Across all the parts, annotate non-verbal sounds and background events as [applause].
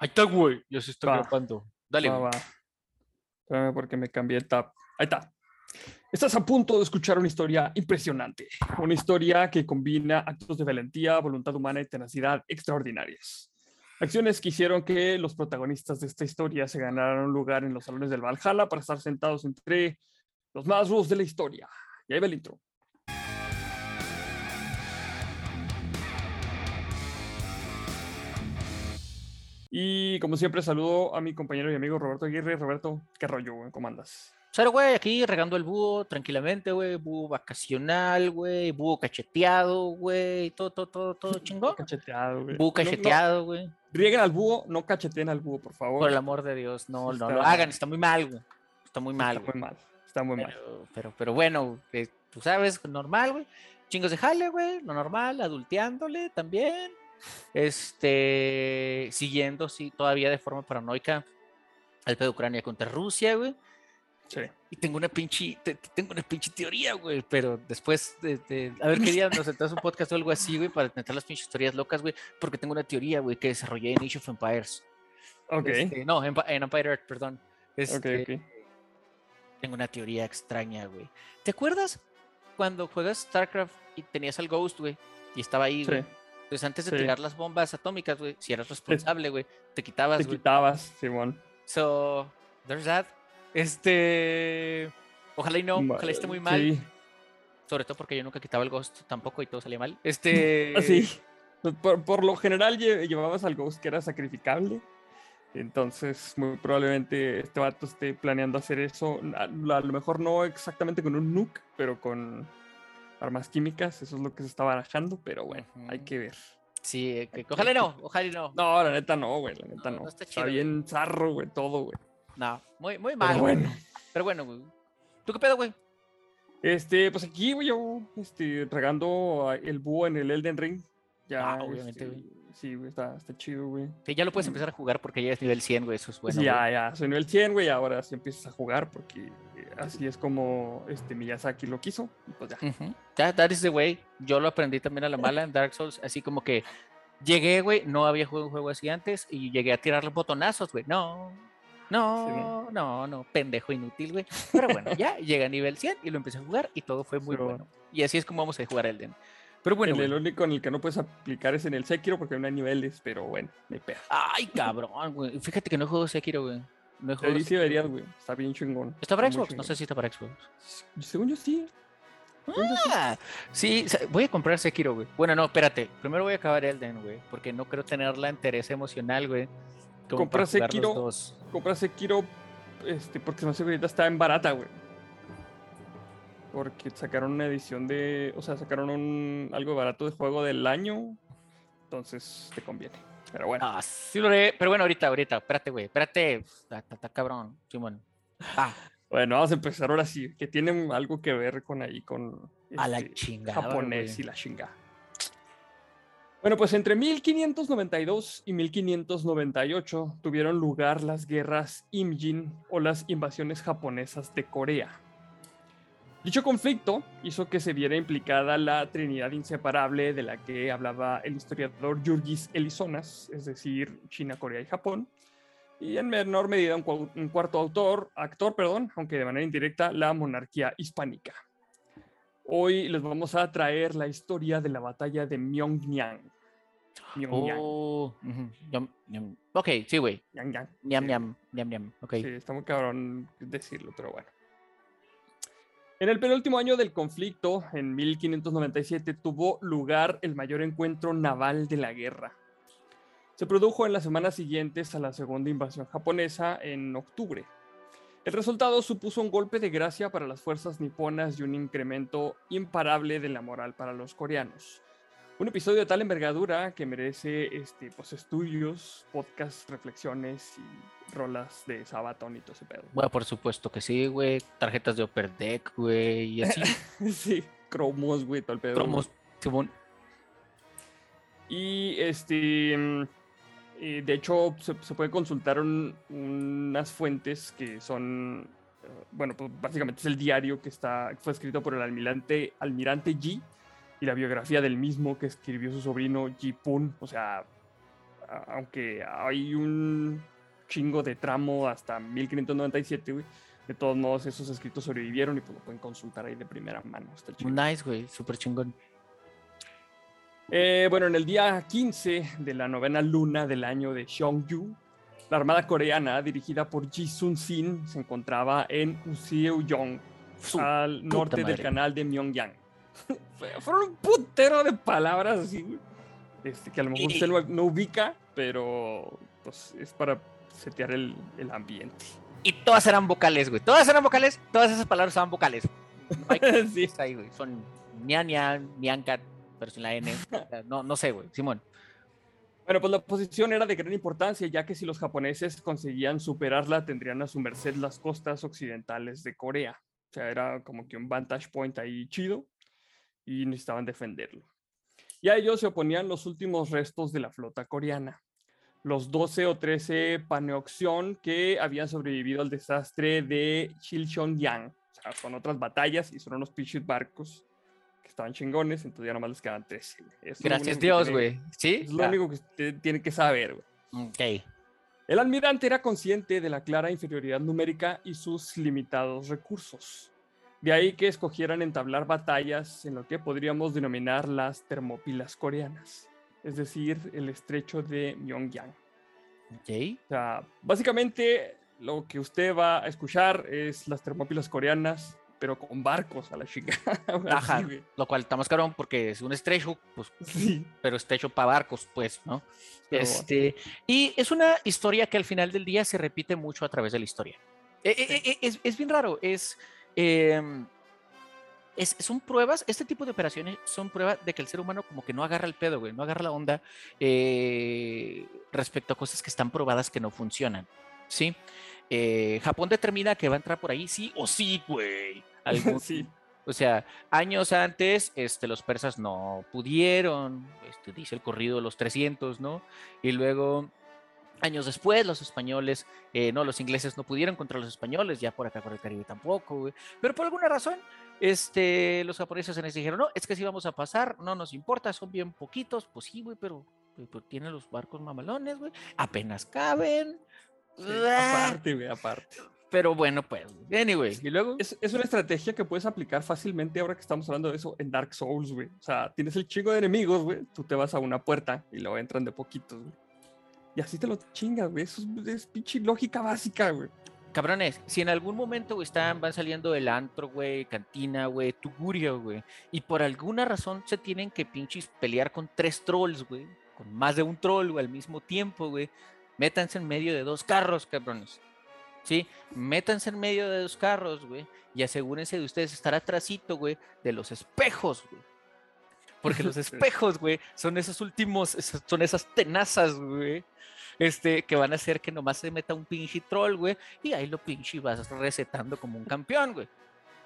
Ahí está, güey. Yo sí estoy Va. grabando. Dale, Va, va. Espérame porque me cambié el tab. Ahí está. Estás a punto de escuchar una historia impresionante. Una historia que combina actos de valentía, voluntad humana y tenacidad extraordinarias. Acciones que hicieron que los protagonistas de esta historia se ganaran un lugar en los salones del Valhalla para estar sentados entre los más rudos de la historia. Y ahí va el intro. Y como siempre, saludo a mi compañero y amigo Roberto Aguirre. Roberto, ¿qué rollo, güey? ¿Cómo andas? Cero, güey, aquí regando el búho tranquilamente, güey. Búho vacacional, güey. Búho cacheteado, güey. Todo, todo, todo, todo [laughs] chingón. Cacheteado, güey. Búho No, no, cacheteado, güey. rieguen al búho, no cacheteen al búho, por favor. Por el amor de Dios, no, Sí no lo hagan. Está muy mal, güey. Está muy mal, Está güey. muy mal. Está muy mal. Pero, pero, pero bueno, eh, tú sabes, normal, güey. Chingos de jale, güey. Lo normal, adulteándole también. Este, siguiendo, sí, todavía de forma paranoica al pedo de Ucrania contra Rusia, güey. Sí. Y tengo una pinche, te- te- tengo una pinche teoría, güey, pero después de, de- a ver [laughs] qué día nos sentamos un podcast o algo así, güey, para intentar las pinches teorías locas, güey, porque tengo una teoría, güey, que desarrollé en Age of Empires. Ok. Este, no, en, en Empire Earth, perdón. ok, Este, ok. Tengo una teoría extraña, güey. ¿Te acuerdas cuando juegas StarCraft y tenías al Ghost, güey? Y estaba ahí, güey. Sí. Entonces, antes de sí. tirar las bombas atómicas, güey, si eras responsable, güey, te quitabas, Te quitabas, Simón. So, there's that. Este. Ojalá y no, ojalá esté muy mal. Sí. Sobre todo porque yo nunca quitaba el Ghost tampoco y todo salía mal. Este. [laughs] Así. Por, por lo general lle- llevabas al Ghost que era sacrificable. Entonces, muy probablemente este vato esté planeando hacer eso. A, a lo mejor no exactamente con un nuke, pero con armas químicas. Eso es lo que se está barajando, pero bueno, hay que ver. Sí, eh, que- ojalá no, ojalá y no. No, la neta no, güey. La neta No, está está chido, güey. bien zarro, güey, todo, güey. No, muy, muy Pero mal. bueno. Pero bueno, güey. ¿Tú qué pedo, güey? Este, pues aquí, güey, yo, este, regando el búho en el Elden Ring. Ya, Ah, obviamente, este, güey. Sí, güey, está, está chido, güey. Que ya lo puedes empezar a jugar porque ya es nivel 100, güey. Eso es bueno. sí, ya, güey. ya, soy nivel 100, güey, ahora sí empiezas a jugar porque eh, así es como este Miyazaki lo quiso. Y pues ya. Ujú. Ya, that is the way. Yo lo aprendí también a la mala en Dark Souls. Así como que llegué, güey. No había jugado un juego así antes y llegué a tirar los botonazos, güey. No, no, no, no, pendejo inútil, güey. Pero bueno, ya llegué a nivel 100 y lo empecé a jugar y todo fue muy Pero- bueno. Y así es como vamos a jugar Elden. Pero bueno, el, único en el que no puedes aplicar es en el Sekiro porque no hay niveles, pero bueno, me pega. Ay, cabrón, güey. Fíjate que no juego Sekiro, güey. No jugado Ahí sí Sekiro. deberías, güey. Está bien chingón. ¿Está para Xbox? No sé si está para Xbox. Según yo sí. Ah, sí, voy a comprar Sekiro, güey. Bueno, no, espérate. Primero voy a acabar Elden, güey. Porque no creo tener la interés emocional, güey. como Compra para jugar los Sekiro. dos. Compra Sekiro este, porque hace que ahorita está en barata, güey. Porque sacaron una edición de. O sea, sacaron un algo barato de juego del año. Entonces te conviene. Pero bueno. Ah, sí lo haré. Pero bueno, ahorita, ahorita. Espérate, güey. Espérate. Está, está- está cabrón. Simón. Ah, Bueno, vamos a empezar ahora sí. Que tienen algo que ver con ahí, con. a la este, chingada. japonés güey. y la chinga. Bueno, pues entre 1592 y 1598 tuvieron lugar las guerras Imjin o las invasiones japonesas de Corea. Dicho conflicto hizo que se viera implicada la trinidad inseparable de la que hablaba el historiador Jurgis Elizonas, es decir, China, Corea y Japón, y en menor medida un, cua- un cuarto autor, actor, perdón, aunque de manera indirecta, la monarquía hispánica. Hoy les vamos a traer la historia de la batalla de. Myeongnyang. Oh. Ok, sí, güey. Sí, ñam. Ok. Sí, está muy cabrón decirlo, pero bueno. En el penúltimo año del conflicto, en 1597, tuvo lugar el mayor encuentro naval de la guerra. Se produjo en las semanas siguientes a la segunda invasión japonesa en octubre. El resultado supuso un golpe de gracia para las fuerzas niponas y un incremento imparable de la moral para los coreanos. Un episodio de tal envergadura que merece este, pues, estudios, podcasts, reflexiones y rolas de Sabaton y todo ese pedo. Bueno, por supuesto que sí, güey. Tarjetas de Upper Deck, güey. Y así. [laughs] sí, cromos, güey, todo el pedo. Cromos, Simón. Y este, mm, eh, de hecho, se, se puede consultar un- unas fuentes que son, eh, bueno, pues básicamente es el diario que está, fue escrito por el almirante, almirante Yi y la biografía del mismo que escribió su sobrino Ji Pun. O sea, aunque hay un chingo de tramo hasta 1597, güey. De todos modos, esos escritos sobrevivieron y pues lo pueden consultar ahí de primera mano. Está nice, güey, súper chingón. Eh, bueno, en el día 15 de la novena luna del año de Yu, la armada coreana, dirigida por Ji Sun Sin, se encontraba en Useong, al norte del canal de Myeongyang. [laughs] Fueron un putero de palabras así, güey. Este, que a lo mejor usted no, ubica, pero pues es para setear el, el, ambiente. Y todas eran vocales, güey. Todas eran vocales, todas esas palabras eran vocales. [laughs] sí. Ahí, güey. Son ñan, ñan, pero sin la N. No, no sé, güey. Simón. Bueno, pues la posición era de gran importancia, ya que si los japoneses conseguían superarla, tendrían a su merced las costas occidentales de Corea. O sea, era como que un vantage point ahí chido y necesitaban defenderlo. Y a ellos se oponían los últimos restos de la flota coreana, los 12 o 13 Paneoxion que habían sobrevivido al desastre de Chilchon-yang. O sea, son otras batallas y son unos pinches barcos que estaban chingones, entonces ya nomás les quedaban 13. Gracias Dios, güey. Sí. Es lo único que usted tiene que saber, güey. Ok. El almirante era consciente de la clara inferioridad numérica y sus limitados recursos. De ahí que escogieran entablar batallas en lo que podríamos denominar las termópilas coreanas, es decir, el estrecho de Myeongyang. Okay. O sea, básicamente lo que usted va a escuchar es las termópilas coreanas, pero con barcos a la chica. [laughs] Ajá, lo cual está más caro porque es un estrecho, pues, sí. pero estrecho para barcos, pues, ¿no? este, y es una historia que al final del día se repite mucho a través de la historia. E, e, e, es, es bien raro, es Em, es, son pruebas, este tipo de operaciones son pruebas de que el ser humano como que no agarra el pedo, güey, no agarra la onda eh, respecto a cosas que están probadas que no funcionan, ¿sí? Eh, Japón determina que va a entrar por ahí sí o sí, güey. [laughs] sí. O sea, años antes, este, los persas no pudieron, este, dice el corrido de los 300, ¿no? Y luego Años después, los españoles, eh, no, los ingleses no pudieron contra los españoles, ya por acá por el Caribe tampoco, Pero por alguna razón, este, los japoneses se les dijeron, no, es que si vamos a pasar, no nos importa, son bien poquitos, pues sí, güey, pero, tienen los barcos mamalones, güey, apenas caben. [laughs] aparte, güey, aparte. Pero bueno, pues, anyway, y luego... Es, es, una estrategia que puedes aplicar fácilmente ahora que estamos hablando de eso en Dark Souls, güey. O sea, tienes el chingo de enemigos, güey, tú te vas a una puerta y luego entran de poquitos, güey. Y así te lo chingas, güey. Eso es, pinche lógica básica, güey. Cabrones, si en algún momento están, van saliendo del antro, güey, cantina, güey, tugurio, güey, y por alguna razón se tienen que pinches pelear con tres trolls, güey, con más de un troll, güey, al mismo tiempo, güey, métanse en medio de dos carros, cabrones. ¿Sí? Métanse en medio de dos carros, güey, y asegúrense de ustedes estar atrásito, güey, de los espejos, güey. Porque los [laughs] espejos, güey, son esos últimos, son esas tenazas, güey, este, que van a hacer que nomás se meta un pinche troll, güey, y ahí lo pinche vas recetando como un campeón, güey.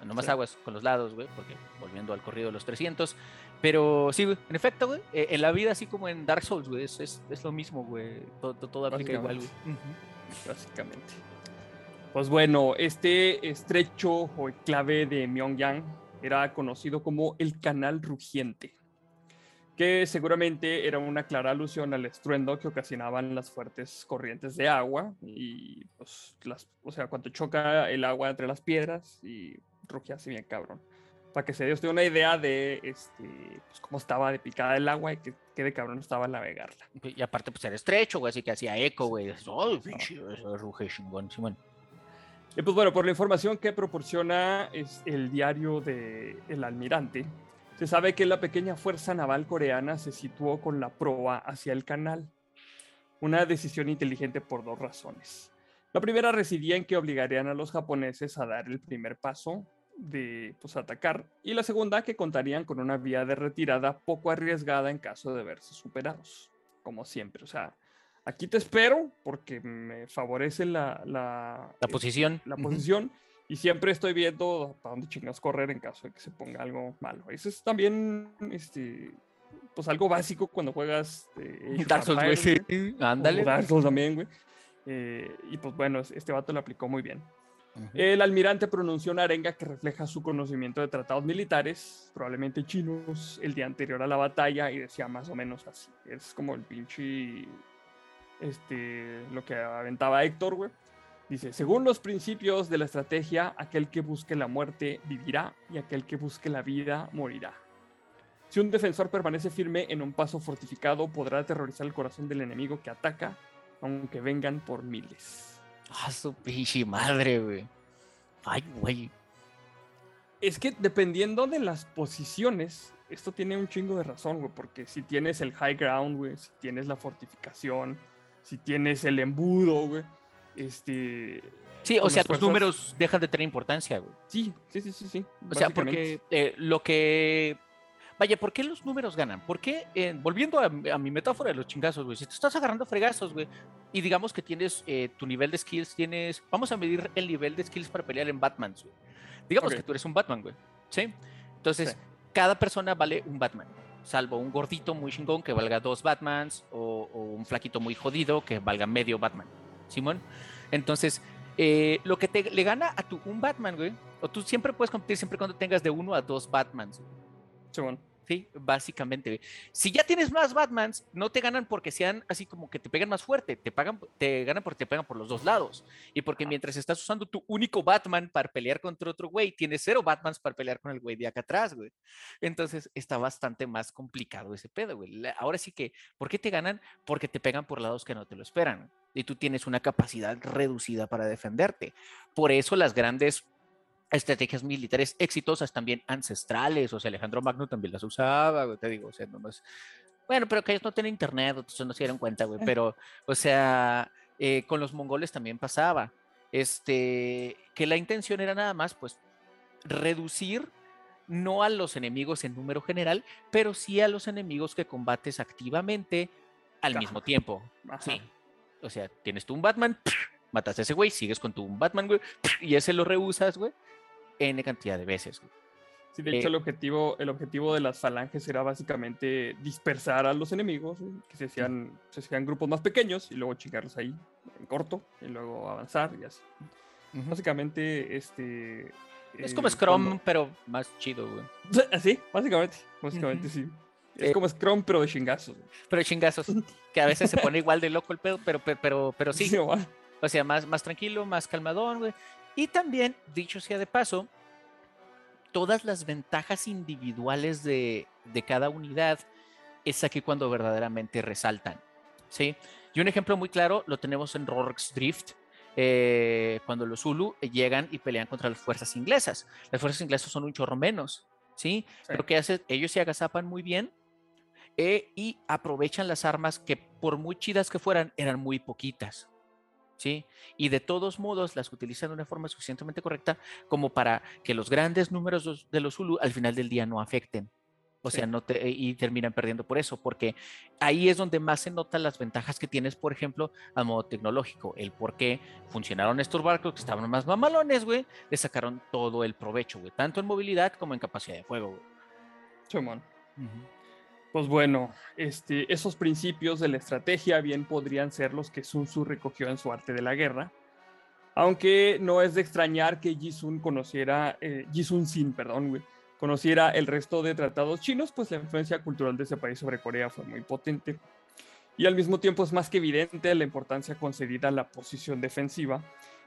Nomás aguas con los lados, güey, porque volviendo al corrido de los 300. Pero sí, güey, en efecto, güey, eh, en la vida, así como en Dark Souls, güey, es, es, lo mismo, güey. Todo, todo aplica igual, güey. Básicamente. Pues bueno, este estrecho o clave de Myeongyang era conocido como el Canal Rugiente que seguramente era una clara alusión al estruendo que ocasionaban las fuertes corrientes de agua y pues las, o sea, cuando choca el agua entre las piedras y rugía así bien cabrón. Para que se dé usted una idea de este, pues, cómo estaba de picada el agua y que, qué de cabrón estaba navegarla. Y aparte, pues era estrecho, güey, así que hacía eco, güey. ¡Ay, Y pues bueno, por la información que proporciona es el diario de El Almirante, se sabe que la pequeña fuerza naval coreana se situó con la proa hacia el canal. Una decisión inteligente por dos razones. La primera residía en que obligarían a los japoneses a dar el primer paso de pues, atacar y la segunda que contarían con una vía de retirada poco arriesgada en caso de verse superados, como siempre. O sea, aquí te espero porque me favorece la, la, la posición. La posición y siempre estoy viendo para dónde chingas correr en caso de que se ponga algo malo. Eso es también, este, pues algo básico cuando juegas eh, [laughs] Dark Souls, güey, sí. Ándale. Dark Souls también, güey. Eh, y pues bueno, este vato lo aplicó muy bien. El almirante pronunció una arenga que refleja su conocimiento de tratados militares, probablemente chinos, el día anterior a la batalla, y decía más o menos así. Es como el pinche este, lo que aventaba Héctor, güey. Dice, según los principios de la estrategia, aquel que busque la muerte vivirá y aquel que busque la vida morirá. Si un defensor permanece firme en un paso fortificado, podrá aterrorizar el corazón del enemigo que ataca, aunque vengan por miles. Ah, su pinche madre, güey. Ay, güey. Es que dependiendo de las posiciones, esto tiene un chingo de razón, güey, porque si tienes el high ground, güey, si tienes la fortificación, si tienes el embudo, güey, este... Sí, o sea, los números dejan de tener importancia, güey. Sí, sí, sí, sí, sí. O sea, porque eh, lo que... Vaya, ¿por qué los números ganan? ¿Por qué, eh, volviendo a, mi metáfora de los chingazos, güey, si tú estás agarrando fregazos, güey, y digamos que tienes eh, tu nivel de skills, tienes... Vamos a medir el nivel de skills para pelear en Batman, güey. Digamos que tú eres un Batman, güey. ¿Sí? Entonces, cada persona vale un Batman salvo un gordito muy chingón que valga dos Batmans o, un flaquito muy jodido que valga medio Batman. Simón. Entonces, eh, lo que te le gana a tu un Batman, güey, o tú siempre puedes competir siempre cuando tengas de uno a dos Batmans. Simón. Sí, básicamente. Si ya tienes más Batmans, no te ganan porque sean así como que te pegan más fuerte, te pagan, te ganan porque te pegan por los dos lados. Y porque mientras estás usando tu único Batman para pelear contra otro güey, tienes cero Batmans para pelear con el güey de acá atrás, güey. Entonces está bastante más complicado ese pedo, güey. Ahora sí que, ¿por qué te ganan? Porque te pegan por lados que no te lo esperan. Y tú tienes una capacidad reducida para defenderte. Por eso las grandes estrategias militares exitosas también ancestrales, o sea, Alejandro Magno también las usaba, te digo, o sea, no más. Bueno, pero que ellos no tienen internet, entonces no se dieron cuenta, güey, pero, o sea, eh, con los mongoles también pasaba, este, que la intención era nada más, pues, reducir no a los enemigos en número general, pero sí a los enemigos que combates activamente al mismo tiempo. Sí. O sea, tienes tú un Batman, matas a ese güey, sigues con tu un Batman, güey, y ese lo rehusas, güey, N cantidad de veces. Sí, de hecho, el, eh, objetivo, el objetivo de las falanges era básicamente dispersar a los enemigos, que se hacían, se hacían grupos más pequeños y luego chingarlos ahí en corto y luego avanzar y así. Básicamente, este. Es como eh, Scrum, pero más chido, güey. [laughs] Sí, básicamente. Básicamente, sí. Es eh, como Scrum, pero de chingazos. Pero de chingazos. que a veces se pone igual de loco el pedo, pero, pero, pero, sí. [laughs] o sea, más, más tranquilo, más calmadón, güey. Y también, dicho sea de paso, todas las ventajas individuales de, cada unidad es aquí cuando verdaderamente resaltan. ¿sí? Y un ejemplo muy claro lo tenemos en Rorke's Drift, eh, cuando los Zulu llegan y pelean contra las fuerzas inglesas. Las fuerzas inglesas son un chorro menos, ¿sí? Pero que hace, ellos se agazapan muy bien eh, y aprovechan las armas que por muy chidas que fueran, eran muy poquitas. ¿Sí? Y de todos modos las utilizan de una forma suficientemente correcta como para que los grandes números de los Zulu al final del día no afecten. O sea, no te, y terminan perdiendo por eso, porque ahí es donde más se notan las ventajas que tienes, por ejemplo, a modo tecnológico. El por qué funcionaron estos barcos que estaban más mamalones, güey, le sacaron todo el provecho, güey, tanto en movilidad como en capacidad de fuego, güey. Pues bueno, este, esos principios de la estrategia bien podrían ser los que Sun Tzu recogió en su arte de la guerra. Aunque no es de extrañar que Sun conociera, eh, Sin, perdón, conociera el resto de tratados chinos, pues la influencia cultural de ese país sobre Corea fue muy potente. Y al mismo tiempo es más que evidente la importancia concedida a la posición defensiva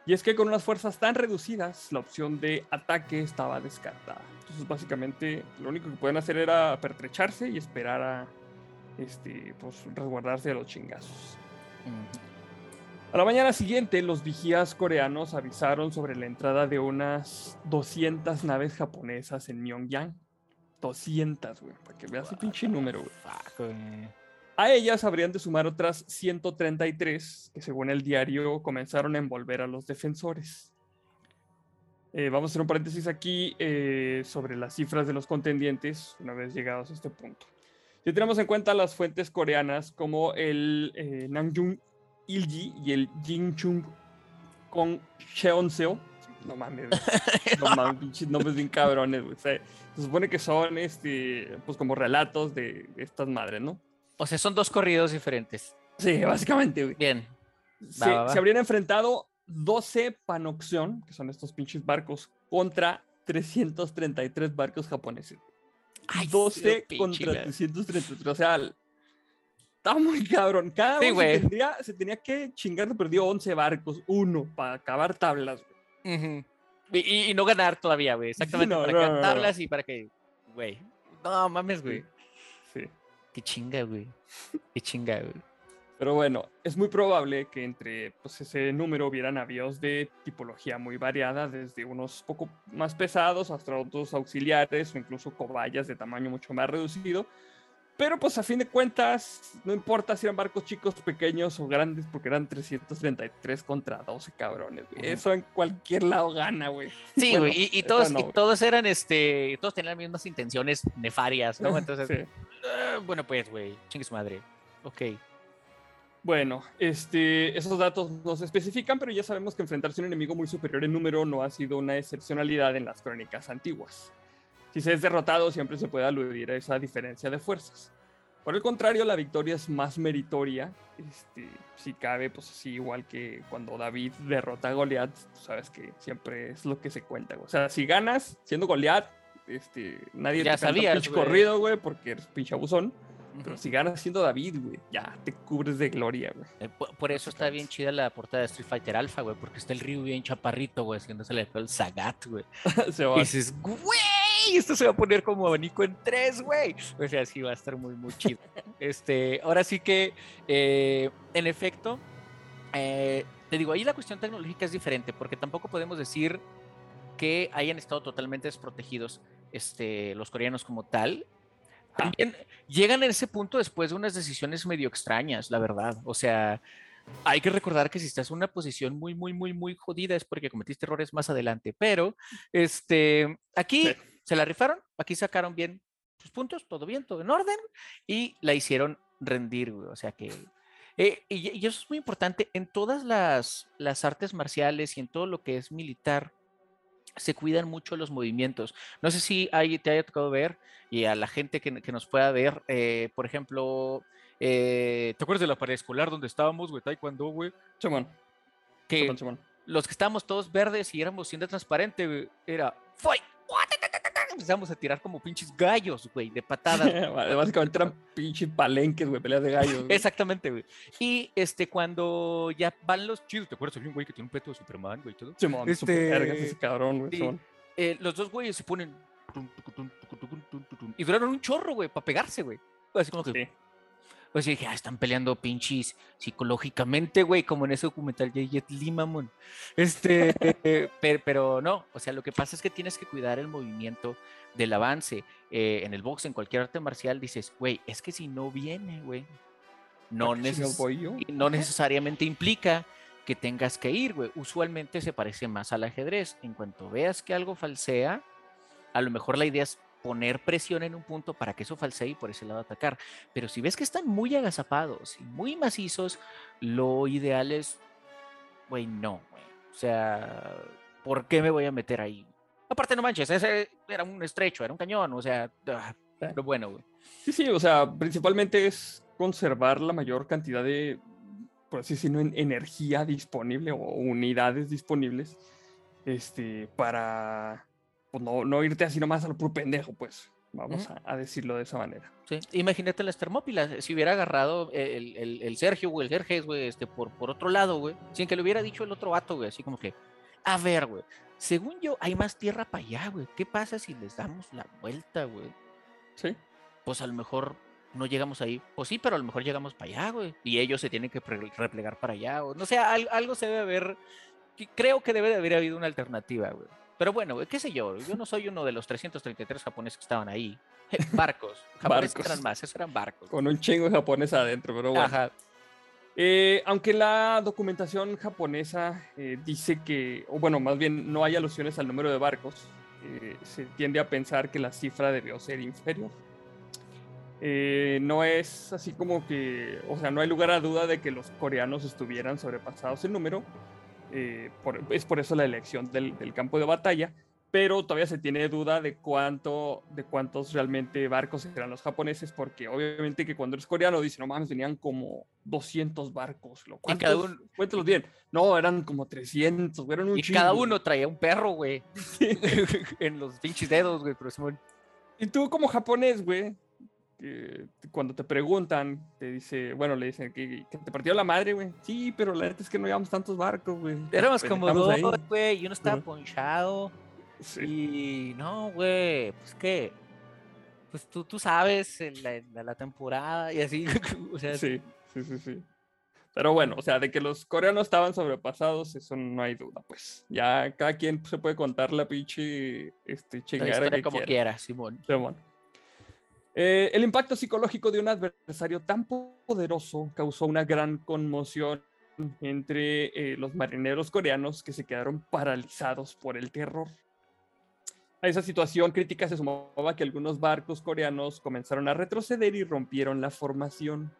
y es que con unas fuerzas tan reducidas, la opción de ataque estaba descartada. Entonces, básicamente, lo único que pueden hacer era pertrecharse y esperar a este, pues, resguardarse de los chingazos. A la mañana siguiente, los vigías coreanos avisaron sobre la entrada de unas 200 naves japonesas en Pyongyang. 200, güey, para que veas el pinche número, güey. A ellas habrían de sumar otras 133 que según el diario comenzaron a envolver a los defensores. Eh, vamos a hacer un paréntesis aquí eh, sobre las cifras de los contendientes una vez llegados a este punto. Si tenemos en cuenta las fuentes coreanas como el eh, Nangjung Ilji y el Jinchung con Cheonseo, no mames, [laughs] no mames, pinches nombres bien cabrones, se supone que son este, pues como relatos de estas madres, ¿no? O sea, son dos corridos diferentes. Sí, [laughs] básicamente, güey. Bien. se, habrían enfrentado 12 Panoxion, que son estos pinches barcos, contra 333 barcos japoneses. Ay, 12 contra 333. O sea, Está muy cabrón. Cada Sí, uno se tendría, se tenía que chingar, perdió 11 barcos, uno, para acabar tablas. güey. Ujú. y, y- y no ganar todavía, güey. [laughs] Exactamente. no, para no, no, no. tablas y para que. Güey. No mames, güey. Qué chinga, güey. Qué chinga, güey. Pero bueno, es muy probable que entre pues, ese número hubiera navíos de tipología muy variada, desde unos poco más pesados hasta otros auxiliares o incluso cobayas de tamaño mucho más reducido. Pero pues a fin de cuentas, no importa si eran barcos chicos, pequeños o grandes, porque eran 333 contra 12 cabrones. güey. Eso en cualquier lado gana, güey. Sí, Bueno, güey. y, todos, no, y güey. todos eran, este. Todos tenían las mismas intenciones nefarias, ¿no? [laughs] Entonces. Sí. Ah, bueno, pues, güey. Chingue su madre. Ok. Bueno, este, esos datos no se especifican, pero ya sabemos que enfrentarse a un enemigo muy superior en número no ha sido una excepcionalidad en las crónicas antiguas. Si se es derrotado, siempre se puede aludir a esa diferencia de fuerzas. Por el contrario, la victoria es más meritoria, este, si cabe, pues así igual que cuando David derrota a Goliat, tú sabes que siempre es lo que se cuenta. O sea, si ganas siendo Goliat, este, nadie Ya te sabías, pinche güey. corrido, güey, porque eres pinche abusón. Pero si ganas siendo David, güey, ya te cubres de gloria, güey. Eh, Por, por eso está bien chida la portada de Street Fighter Alpha, güey, porque está el Ryu bien chaparrito, güey, haciéndose el el Sagat, güey. [laughs] Y dices, güey, esto se va a poner como abanico en tres, güey. O sea, sí va a estar muy, muy chido. [laughs] Este, ahora sí que, eh, en efecto, eh, te digo, ahí la cuestión tecnológica es diferente, porque tampoco podemos decir que hayan estado totalmente desprotegidos este, los coreanos como tal. También llegan a ese punto después de unas decisiones medio extrañas, la verdad. O sea, hay que recordar que si estás en una posición muy, muy, muy, muy jodida es porque cometiste errores más adelante. Pero, este, aquí Sí. se la rifaron, aquí sacaron bien sus puntos, todo bien, todo en orden, y la hicieron rendir, güey. O sea que. eh, y, y eso es muy importante en todas las, las artes marciales y en todo lo que es militar. Se cuidan mucho los movimientos. No sé si hay, te haya tocado ver y a la gente que, que nos pueda ver, eh, por ejemplo, eh, ¿te acuerdas de la pared escolar donde estábamos, güey? Taekwondo, güey. Simón, Que Simón. los que estábamos todos verdes y éramos siendo transparente, güey, era ¡Fight! Empezamos a tirar como pinches gallos, güey, de patadas. [laughs] Básicamente eran pinches palenques, güey, peleas de gallos. [laughs] güey. Exactamente, güey. Y este, cuando ya van los chidos, ¿te acuerdas? Había un güey que tiene un peto de Superman, güey, todo. Simón, Este, super vergas ese cabrón, güey. sí. Eh, los dos güeyes se ponen. Y duraron un chorro, güey, para pegarse, güey. Así como que. Sí. Pues yo dije, ah, están peleando pinches psicológicamente, güey, como en ese documental de Jet Li, mamón. Este, [laughs] pero, pero no, o sea, lo que pasa es que tienes que cuidar el movimiento del avance. Eh, en el box, en cualquier arte marcial, dices, güey, es que si no viene, güey, no, no necesariamente implica que tengas que ir, güey. Usualmente se parece más al ajedrez. En cuanto veas que algo falsea, a lo mejor la idea es poner presión en un punto para que eso falsee y por ese lado atacar. Pero si ves que están muy agazapados y muy macizos, lo ideal es, güey, no, güey. O sea, ¿por qué me voy a meter ahí? Aparte, no manches, ese era un estrecho, era un cañón, o sea, ah, pero bueno, güey. Sí, sí, o sea, principalmente es conservar la mayor cantidad de, por así decirlo, en- energía disponible o unidades disponibles, este, para pues, no, no irte así nomás a lo puro pendejo, pues, vamos a, a decirlo de esa manera. Sí, Imagínate las termópilas, si hubiera agarrado el, el- el Sergio, güey, el Jerjes, güey, este, por, por otro lado, güey, sin que le hubiera dicho el otro vato, güey, así como que, a ver, güey, según yo, hay más tierra para allá, güey, ¿qué pasa si les damos la vuelta, güey? Sí, Pues a lo mejor no llegamos ahí, pues sí, pero a lo mejor llegamos para allá, güey, y ellos se tienen que replegar para allá, o no sé, al- algo se debe haber, creo que debe de haber habido una alternativa, güey. Pero bueno, qué sé yo, yo no [laughs] soy uno de los 333 japoneses que estaban ahí. Barcos, [laughs] japoneses Barcos. eran más, esos eran barcos. con un chingo de japonés adentro, pero bueno. Ajá. Eh, aunque la documentación japonesa eh, dice que, o bueno, más bien no hay alusiones al número de barcos, eh, se tiende a pensar que la cifra debió ser inferior. Eh, no es así como que, o sea, no hay lugar a duda de que los coreanos estuvieran sobrepasados en número. Eh, por- es por eso la elección del, del campo de batalla, pero todavía se tiene duda de cuánto, de cuántos realmente barcos eran los japoneses, porque obviamente que cuando eres coreano dice, no mames, tenían como 200 barcos. Lo, Y cada ¿cuántos? uno- Cuéntalos bien. No, eran como 300, güey, eran un Y cada chingo. uno traía un perro, güey. [laughs] [laughs] en los pinches dedos, güey, pero. Y tú como japonés, güey, que cuando te preguntan, te dice, bueno, le dicen que, te partió la madre, güey. Sí, pero la neta es que no llevamos tantos barcos, güey. Éramos como dos, güey, y uno estaba ponchado. Sí. Y no, güey, pues que, pues tú, tú sabes la, la, temporada y así. [laughs] o sea, sí, sí, sí, sí. Pero bueno, o sea, de que los coreanos estaban sobrepasados, eso no hay duda, pues. Ya cada quien se puede contar la pinche este, chingada que como quiera, Simón. Simón. Eh, el impacto psicológico de un adversario tan poderoso causó una gran conmoción entre eh, los marineros coreanos que se quedaron paralizados por el terror. A esa situación crítica se sumaba que algunos barcos coreanos comenzaron a retroceder y rompieron la formación.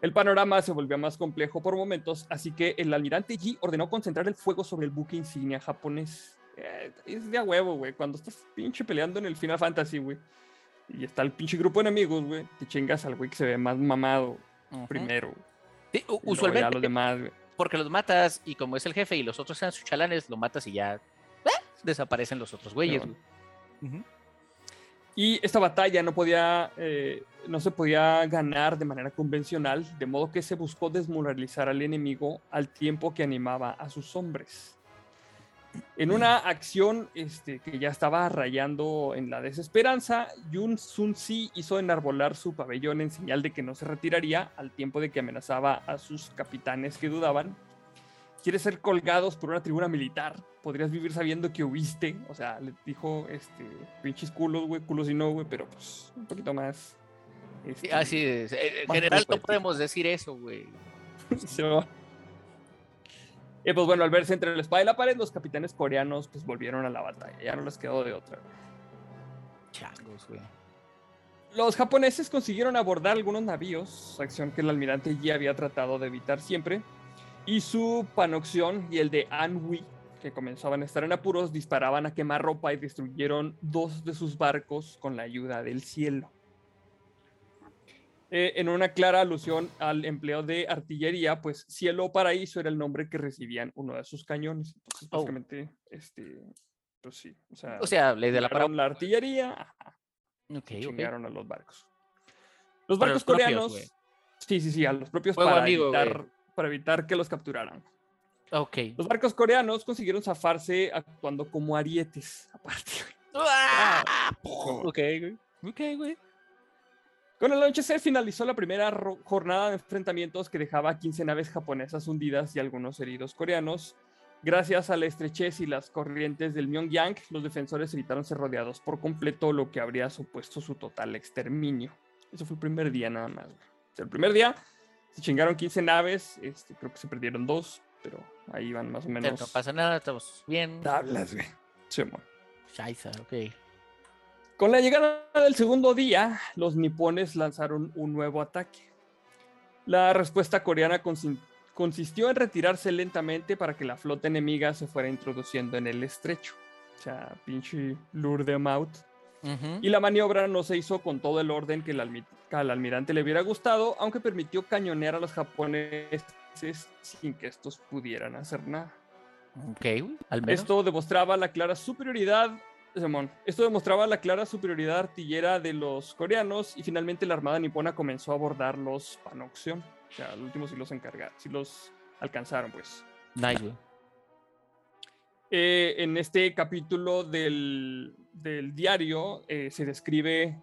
El panorama se volvió más complejo por momentos, así que el almirante Yi ordenó concentrar el fuego sobre el buque insignia japonés. Eh, es de a huevo, güey. Cuando estás pinche peleando en el Final Fantasy, güey y está el pinche grupo de enemigos, güey, te chingas al güey que se ve más mamado primero. Sí, usualmente. Los demás, Porque los matas y como es el jefe y los otros sean sus chalanes, lo matas y ya ¡eh! desaparecen los otros güeyes. Y esta batalla no podía, eh, no se podía ganar de manera convencional, de modo que se buscó desmoralizar al enemigo al tiempo que animaba a sus hombres. En una acción este, que ya estaba rayando en la desesperanza, Yun Sun Si hizo enarbolar su pabellón en señal de que no se retiraría al tiempo de que amenazaba a sus capitanes que dudaban. ¿Quieres ser colgados por una tribuna militar? Podrías vivir sabiendo que huiste. O sea, le dijo, este, pinches culos, güey, culos y no, güey, pero pues un poquito más. Este, así es. En general no podemos decir eso, güey. [laughs] Y pues bueno, al verse entre la espada y la pared, los capitanes coreanos pues volvieron a la batalla. Ya no les quedó de otra. Changos, güey. Los japoneses consiguieron abordar algunos navíos, acción que el almirante Yi había tratado de evitar siempre, y su panoxión y el de Anhui, que comenzaban a estar en apuros, disparaban a quemar ropa y destruyeron dos de sus barcos con la ayuda del cielo. Eh, en una clara alusión al empleo de artillería, pues Cielo Paraíso era el nombre que recibían uno de sus cañones. Entonces, oh. básicamente, este, pues sí. O sea, o sea le de la, la artillería, okay, chingaron a los barcos. Los barcos coreanos, sí, sí, sí, a los propios para, evitar, para evitar que los capturaran. Okay. Los barcos coreanos consiguieron zafarse actuando como arietes, [laughs] aparte. ¡Ah! Ok, güey. Ok, güey. Con el anochecer finalizó la primera jornada de enfrentamientos que dejaba 15 naves japonesas hundidas y algunos heridos coreanos. Gracias a la estrechez y las corrientes del Myeongyang, los defensores evitaron ser rodeados por completo, lo que habría supuesto su total exterminio. Eso fue el primer día nada más. el primer día se chingaron 15 naves, este, creo que se perdieron dos, pero ahí van más o menos. no pasa nada, estamos bien. Tablas, güey. Sí, ok. Con la llegada del segundo día, los nipones lanzaron un nuevo ataque. La respuesta coreana consistió en retirarse lentamente para que la flota enemiga se fuera introduciendo en el estrecho. O sea, pinche lure de out. Y la maniobra no se hizo con todo el orden que, al almirante le hubiera gustado, aunque permitió cañonear a los japoneses sin que estos pudieran hacer nada. Esto demostraba la clara superioridad esto demostraba la clara superioridad artillera de los coreanos y finalmente la armada nipona comenzó a abordar los Panoxion. O sea, al último sí los encargaron, sí los alcanzaron, pues. Nice, eh, en este capítulo del, diario eh, se describe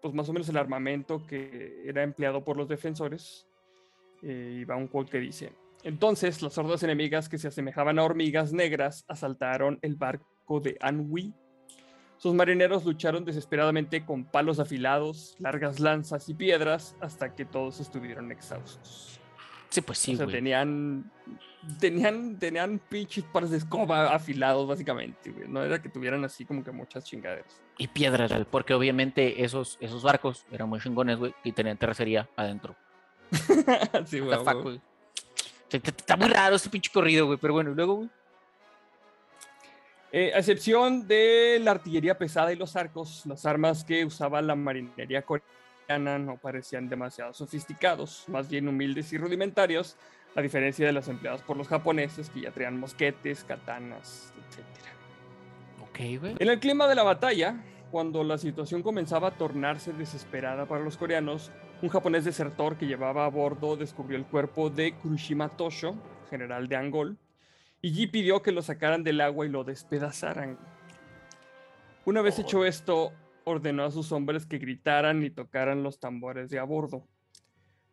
pues más o menos el armamento que era empleado por los defensores. Eh, y va un quote que dice: Entonces, las hordas enemigas que se asemejaban a hormigas negras asaltaron el barco de Anhui. Sus marineros lucharon desesperadamente con palos afilados, largas lanzas y piedras hasta que todos estuvieron exhaustos. Sí, pues sí, o tenían tenían tenían pinches palos de escoba afilados básicamente, No era que tuvieran así como que muchas chingaderas. Y piedras, porque obviamente esos esos barcos eran muy chingones, güey, y tenían terracería adentro. [laughs] sí, güey. Está muy raro este pinche corrido, güey, pero bueno, luego, güey. Eh, a excepción de la artillería pesada y los arcos, las armas que usaba la marinería coreana no parecían demasiado sofisticados, más bien humildes y rudimentarios, a diferencia de las empleadas por los japoneses que ya traían mosquetes, katanas, etc. Ok, güey. En el clima de la batalla, cuando la situación comenzaba a tornarse desesperada para los coreanos, un japonés desertor que llevaba a bordo descubrió el cuerpo de Kurushima Tosho, general de Angol, y Yi pidió que lo sacaran del agua y lo despedazaran. Una vez hecho esto, ordenó a sus hombres que gritaran y tocaran los tambores de a bordo.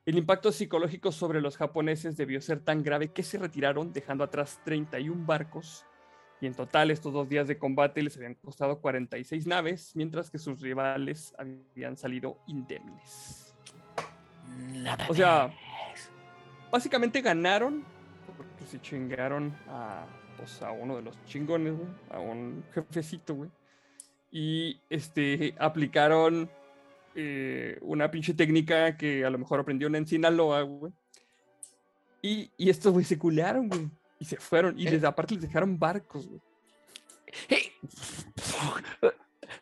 El impacto psicológico sobre los japoneses debió ser tan grave que se retiraron dejando atrás 31 barcos y en total estos dos días de combate les habían costado 46 naves, mientras que sus rivales habían salido indemnes. o sea, básicamente ganaron porque se chingaron a, pues, a uno de los chingones, a un jefecito, güey. Y este, aplicaron eh, una pinche técnica que a lo mejor aprendieron en Sinaloa, güey. Y, y estos, güey, se culearon, güey. Y se fueron. Y les, aparte les dejaron barcos, güey.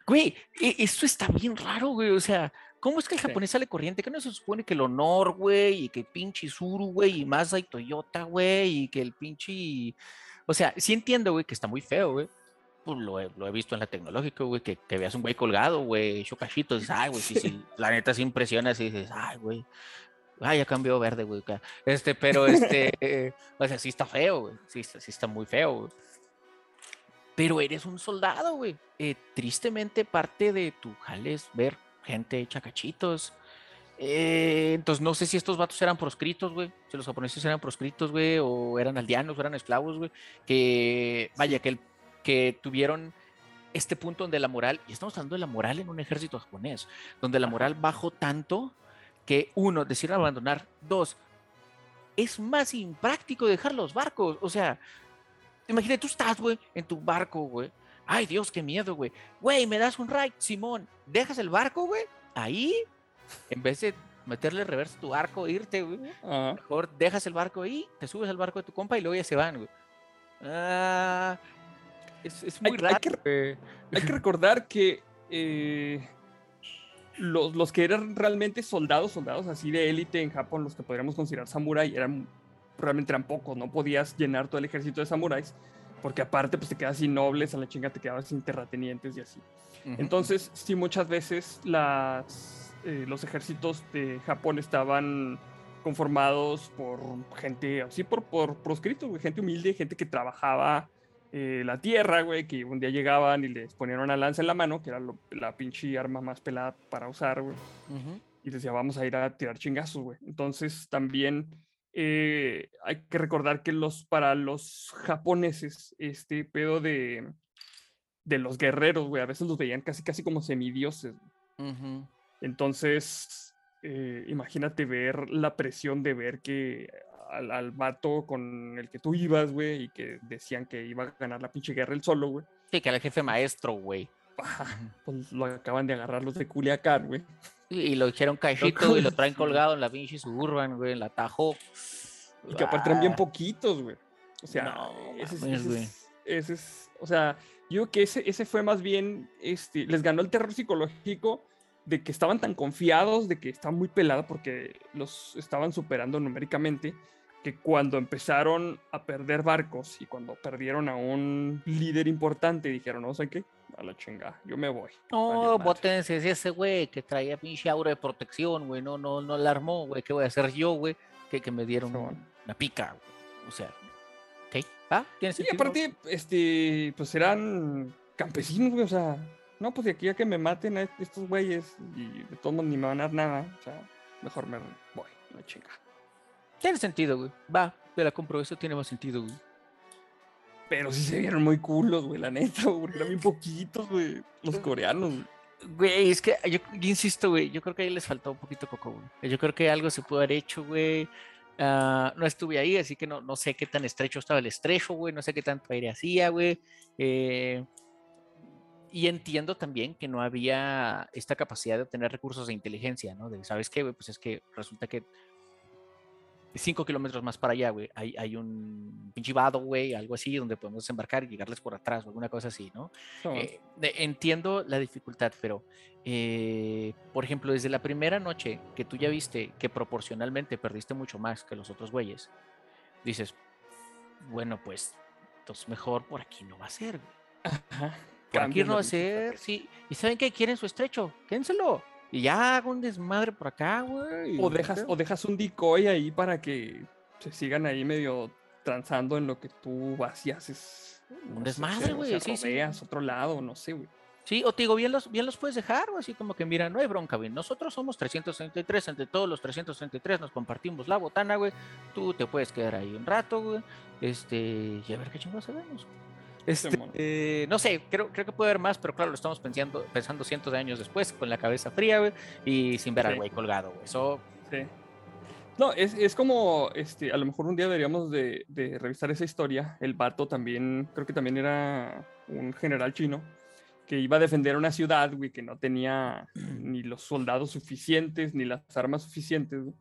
Güey, e, esto está bien raro, güey. O sea, ¿cómo es que el japonés sale corriente? Que no se supone que el honor, güey, y que pinche Suru, güey, y Mazda y Toyota, güey, y que el pinche. O sea, sí entiendo, güey, que está muy feo, güey. Pues lo he, lo he visto en la tecnológica, güey, que, que veas un güey colgado, güey, hecho cachito, dices, ay, güey, sí, sí, [laughs] la neta se impresiona, así dices, ay, güey, ay, ya cambió verde, güey, este, pero este, o sea, sí está feo, güey, sí, sí está muy feo, güey pero eres un soldado, güey. Eh, tristemente, parte de tu jale es ver gente hecha cachitos. Eh, entonces, no sé si estos vatos eran proscritos, güey. Si los japoneses eran proscritos, güey, o eran aldeanos, o eran esclavos, güey. Que, vaya, que, que tuvieron este punto donde la moral, y estamos hablando de la moral en un ejército japonés, donde la moral bajó tanto que, uno, decidieron abandonar. Dos, es más impráctico dejar los barcos. O sea, Imagínate, tú estás, güey, en tu barco, güey. Ay, Dios, qué miedo, güey. Güey, me das un ride, Simón. Dejas el barco, güey, ahí, en vez de meterle reverso a tu barco, irte, güey. Mejor dejas el barco ahí, te subes al barco de tu compa y luego ya se van, güey. Ah, es, muy raro. Hay que, hay que recordar que eh, los, los, que eran realmente soldados, soldados así de élite en Japón, los que podríamos considerar samurai, eran realmente eran pocos, no podías llenar todo el ejército de samuráis, porque aparte pues te quedas sin nobles, a la chinga te quedabas sin terratenientes y así. Entonces, sí, muchas veces las, eh, los ejércitos de Japón estaban conformados por gente, así por, por proscritos, gente humilde, gente que trabajaba eh, la tierra, güey, que un día llegaban y les ponían una lanza en la mano, que era la pinche arma más pelada para usar, güey. Y les decía, vamos a ir a tirar chingazos, güey. Entonces también eh, hay que recordar que los, para los japoneses, este pedo de, de los guerreros, güey, a veces los veían casi, casi como semidioses. Entonces, eh, imagínate ver la presión de ver que al, al vato con el que tú ibas, güey, y que decían que iba a ganar la pinche guerra el solo, güey. Sí, que era el jefe maestro, güey. [laughs] Pues lo acaban de agarrar los de Culiacán, güey. Y lo dijeron cajito y lo traen colgado en la pinche suburban, güey, en la Tajo. Y que aparte traen bien ah. poquitos, güey. O sea, ese, es, o sea, yo creo que ese, ese fue más bien, este, les ganó el terror psicológico de que estaban tan confiados, de que estaban muy pelados porque los estaban superando numéricamente, que cuando empezaron a perder barcos y cuando perdieron a un líder importante, dijeron, no sé qué, a la chingada, yo me voy. No, bótense ese güey que traía pinche aura de protección, güey, no, no, no la armó, güey, ¿qué voy a hacer yo, güey? Que, que me dieron una pica, O sea, ¿ok? ¿Ah? ¿Tiene sentido? Y aparte, este, pues eran campesinos, güey, o sea, no, pues de aquí a que me maten a estos güeyes y de todos modos ni me van a dar nada, o sea, mejor me voy, la chingada. Tiene sentido, güey. Va, te la compro, eso tiene más sentido, güey. Pero sí se vieron muy culos, güey, la neta, [laughs] porque eran bien poquitos, güey, los coreanos. Güey, es que yo, insisto, güey, yo creo que ahí les faltó un poquito coco, güey. Yo creo que algo se pudo haber hecho, güey. Ah, no estuve ahí, así que no, no sé qué tan estrecho estaba el estrecho, güey, no sé qué tanto aire hacía, güey. Eh, y entiendo también que no había esta capacidad de obtener recursos de inteligencia, ¿no? De, ¿sabes qué, güey? Pues es que resulta que cinco kilómetros más para allá, güey, hay, hay un pinche vado, güey, algo así, donde podemos desembarcar y llegarles por atrás o alguna cosa así, ¿no? Eh, entiendo la dificultad, pero, eh, por ejemplo, desde la primera noche que tú ya viste que proporcionalmente perdiste mucho más que los otros güeyes, dices, bueno, pues, entonces mejor por aquí no va a ser, güey. por aquí no va a ser, sí. ¿Y saben qué? ¿Quieren su estrecho? Quédenselo. Y ya hago un desmadre por acá, güey. O dejas, o dejas un decoy ahí para que se sigan ahí medio transando en lo que tú vas y haces. Un desmadre, güey. Sí, sí. otro lado, no sé, güey. Sí, o te digo, bien los, bien los puedes dejar, o así como que, mira, no hay bronca, güey. Nosotros somos 333, entre todos los 333 nos compartimos la botana, güey. Tú te puedes quedar ahí un rato, güey. Este, y a ver qué chingados sabemos. Este, eh, no sé, creo, creo que puede haber más, pero claro, lo estamos pensando, pensando cientos de años después, con la cabeza fría, güey, y sin ver al güey colgado, güey. Eso. Sí. No, es, es, como, este, a lo mejor un día deberíamos de, de, revisar esa historia. El vato también, creo que también era un general chino que iba a defender una ciudad, güey, que no tenía ni los soldados suficientes, ni las armas suficientes, güey.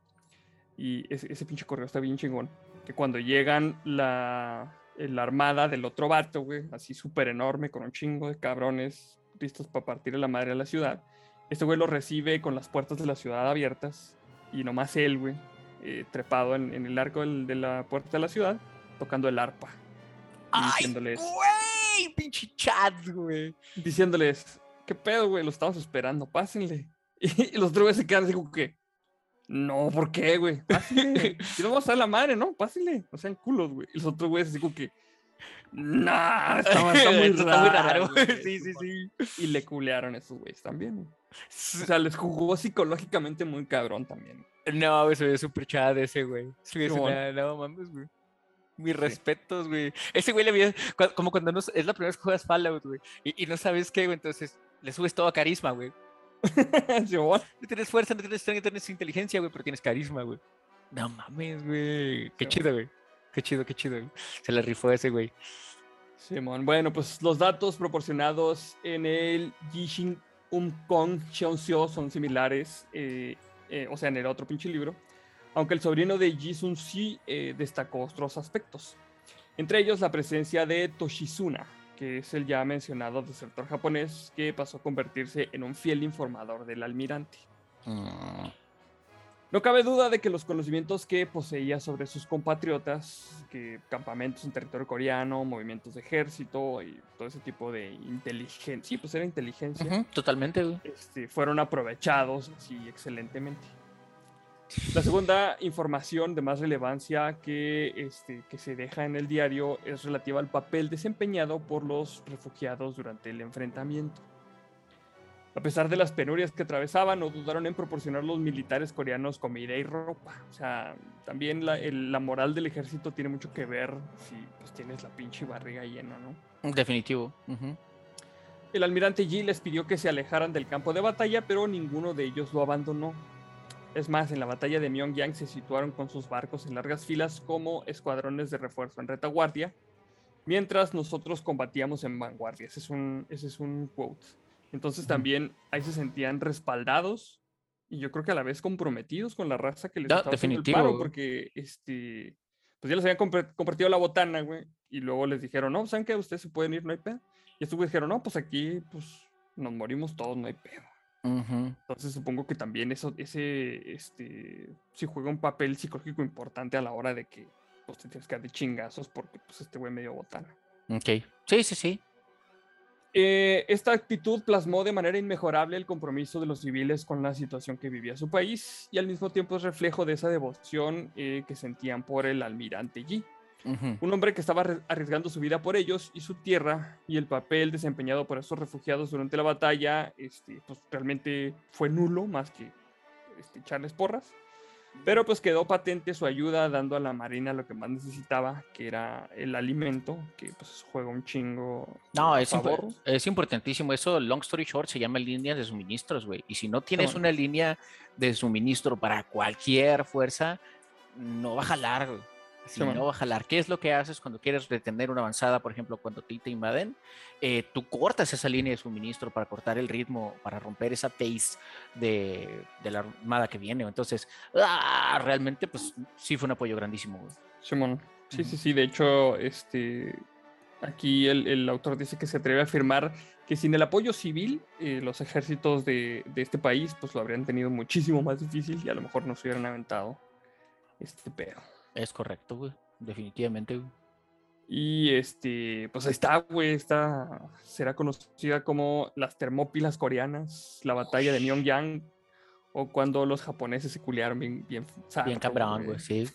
Y ese, ese pinche correo está bien chingón. Que cuando llegan la, la armada del otro vato, güey, así súper enorme, con un chingo de cabrones listos para partir la madre a la ciudad. Este güey lo recibe con las puertas de la ciudad abiertas y nomás él, güey, eh, trepado en, el arco de la puerta de la ciudad, tocando el arpa. ¡Ay, diciéndoles, güey! ¡Pinche chat, güey! Diciéndoles, ¿qué pedo, güey? Lo estamos esperando, pásenle. [laughs] Y, los güeyes se quedan así como que, no, ¿por qué, güey? Pásenle. [laughs] y no vamos a la madre, ¿no? Pásenle. No sean culos, güey. Y los otros güeyes así como que. Nah, está, [laughs] muy, raro. Sí, sí, sí. Y le culearon a esos güeyes también. Güey. O sea, les jugó psicológicamente muy cabrón también. No, güey, se ve súper chad ese, güey. no, mames, güey. Mis respetos, güey. Ese güey le había. Como cuando no, es la primera vez que juegas Fallout, güey. Y, y no sabes qué, güey. Entonces le subes todo a carisma, güey. [laughs] no tienes fuerza, no tienes, no tienes inteligencia, güey, pero tienes carisma, güey. No mames, güey. Qué chido, güey. Qué chido, qué chido. Güey. Se le rifó ese, güey. Simón, bueno, pues los datos proporcionados en el Yixing Kong Cheonxiu son similares, eh, eh, o sea, en el otro pinche libro, aunque el sobrino de Ji Sun sí eh, destacó otros aspectos, entre ellos la presencia de Toshizuna, que es el ya mencionado desertor japonés que pasó a convertirse en un fiel informador del almirante. Mm. No cabe duda de que los conocimientos que poseía sobre sus compatriotas, que campamentos en territorio coreano, movimientos de ejército y todo ese tipo de inteligencia, sí, pues era inteligencia. totalmente. Este, fueron aprovechados así excelentemente. La segunda información de más relevancia que, este, que se deja en el diario es relativa al papel desempeñado por los refugiados durante el enfrentamiento. A pesar de las penurias que atravesaban, no dudaron en proporcionar a los militares coreanos comida y ropa. O sea, también la, moral del ejército tiene mucho que ver si pues, tienes la pinche barriga llena, ¿no? Definitivo. El almirante Yi les pidió que se alejaran del campo de batalla, pero ninguno de ellos lo abandonó. Es más, en la batalla de Myeongyang se situaron con sus barcos en largas filas como escuadrones de refuerzo en retaguardia, mientras nosotros combatíamos en vanguardia. Ese es un, ese es un quote. Entonces también ahí se sentían respaldados y yo creo que a la vez comprometidos con la raza que les estaba haciendo el paro, porque este, pues ya les habían compartido la botana, güey, y luego les dijeron, no, ¿saben qué? Ustedes se pueden ir, no hay pedo. Y estos dijeron, no, pues aquí, pues nos morimos todos, no hay pedo. Entonces supongo que también eso, ese, este, si juega un papel psicológico importante a la hora de que pues, te tienes que dar de chingazos porque pues este güey medio botana. Ok, sí, sí, sí. Eh, esta actitud plasmó de manera inmejorable el compromiso de los civiles con la situación que vivía su país y al mismo tiempo es reflejo de esa devoción eh, que sentían por el almirante Yi. Un hombre que estaba arriesgando su vida por ellos y su tierra y el papel desempeñado por esos refugiados durante la batalla, este, pues realmente fue nulo más que este, echarles porras. Pero pues quedó patente su ayuda dando a la marina lo que más necesitaba, que era el alimento, que pues juega un chingo. No, es, es importantísimo. Eso, long story short, se llama línea de suministros, güey. Y si no tienes una línea de suministro para cualquier fuerza, no va a jalar, güey. Si no va a jalar. ¿Qué es lo que haces cuando quieres detener una avanzada, por ejemplo, cuando te, te invaden? Eh, tú cortas esa línea de suministro para cortar el ritmo, para romper esa pace de, de la armada que viene. Entonces, ¡ah! realmente, pues sí fue un apoyo grandísimo. Simón, sí, sí, sí. De hecho, este, aquí el, el, autor dice que se atreve a afirmar que sin el apoyo civil, eh, los ejércitos de, de, este país, pues lo habrían tenido muchísimo más difícil y a lo mejor no se hubieran aventado este pedo. Es correcto, güey. Definitivamente, güey. Y este, pues ahí está, güey, está, será conocida como las Termópilas coreanas, la batalla de Myeongyang, o cuando los japoneses se culiaron bien, bien, bien cabrón, güey, sí.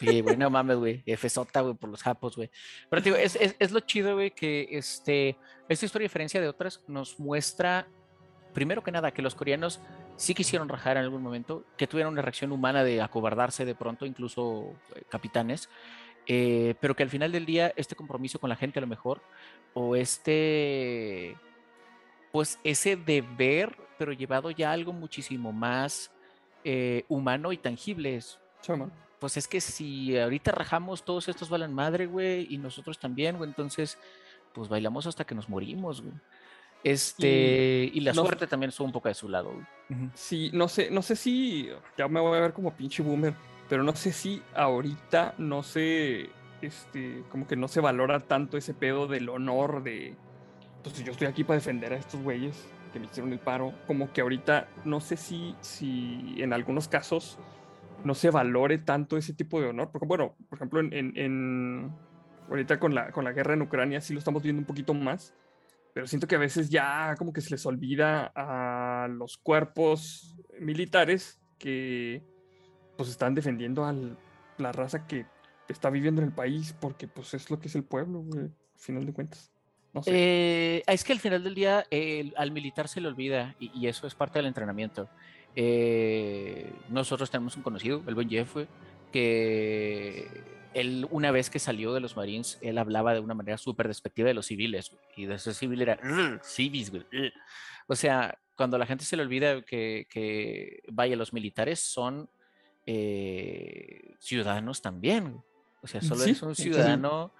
Sí, güey, no mames, güey, FSota, güey, por los japos, güey. Pero digo, es, es, es, lo chido, güey, que este, esta historia, a diferencia de otras, nos muestra, primero que nada, que los coreanos sí quisieron rajar en algún momento, que tuvieron una reacción humana de acobardarse de pronto, incluso eh, capitanes, eh, pero que al final del día este compromiso con la gente a lo mejor, o este, pues ese deber, pero llevado ya a algo muchísimo más eh, humano y tangible. Pues es que si ahorita rajamos, todos estos valen madre, güey, y nosotros también, güey, entonces, pues bailamos hasta que nos morimos, güey. Este, y, la suerte también estuvo un poco de su lado. Güey. Sí, no sé, no sé si ya me voy a ver como pinche boomer, pero no sé si ahorita no se, este, como que no se valora tanto ese pedo del honor de, pues yo estoy aquí para defender a estos güeyes que me hicieron el paro, como que ahorita no sé si, si en algunos casos no se valore tanto ese tipo de honor, porque bueno, por ejemplo, en, en, ahorita con la, con la guerra en Ucrania sí lo estamos viendo un poquito más, pero siento que a veces ya como que se les olvida a los cuerpos militares que pues están defendiendo a la raza que está viviendo en el país, porque pues es lo que es el pueblo, güey, al final de cuentas. No sé. Eh, es que al final del día al militar se le olvida y, eso es parte del entrenamiento. Eh, nosotros tenemos un conocido, el buen Jeff, que él una vez que salió de los Marines, él hablaba de una manera súper despectiva de los civiles y de ese civil era civis, güey. O sea, cuando la gente se le olvida que, que vaya, los militares son eh, ciudadanos también. O sea, solo es un ciudadano.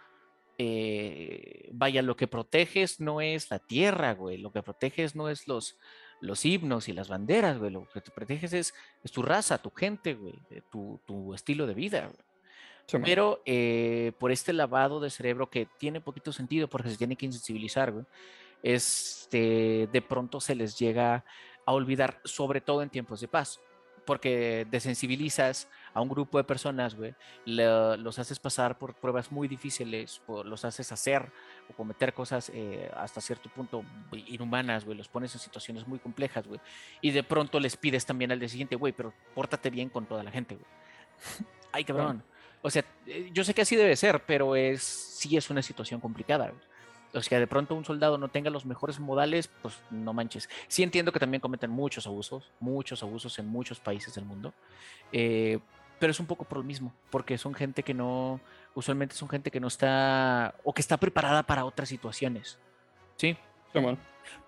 Eh, vaya, lo que proteges no es la tierra, güey. Lo que proteges no es los, los himnos y las banderas, güey. Lo que te proteges es, tu raza, tu gente, güey. Eh, tu, estilo de vida. Pero por este lavado de cerebro que tiene poquito sentido porque se tiene que insensibilizar, güey, este, de pronto se les llega a olvidar, sobre todo en tiempos de paz porque desensibilizas a un grupo de personas, güey, los haces pasar por pruebas muy difíciles, los haces hacer o cometer cosas eh, hasta cierto punto inhumanas, güey, los pones en situaciones muy complejas, güey, y de pronto les pides también al día siguiente, güey, pero pórtate bien con toda la gente, güey. Ay, cabrón. O sea, eh, yo sé que así debe ser, pero es sí es una situación complicada. O sea, de pronto un soldado no tenga los mejores modales, pues no manches. Sí entiendo que también cometen muchos abusos, muchos abusos en muchos países del mundo, eh, pero es un poco por lo mismo, porque son gente que no, usualmente son gente que no está, o que está preparada para otras situaciones, ¿sí?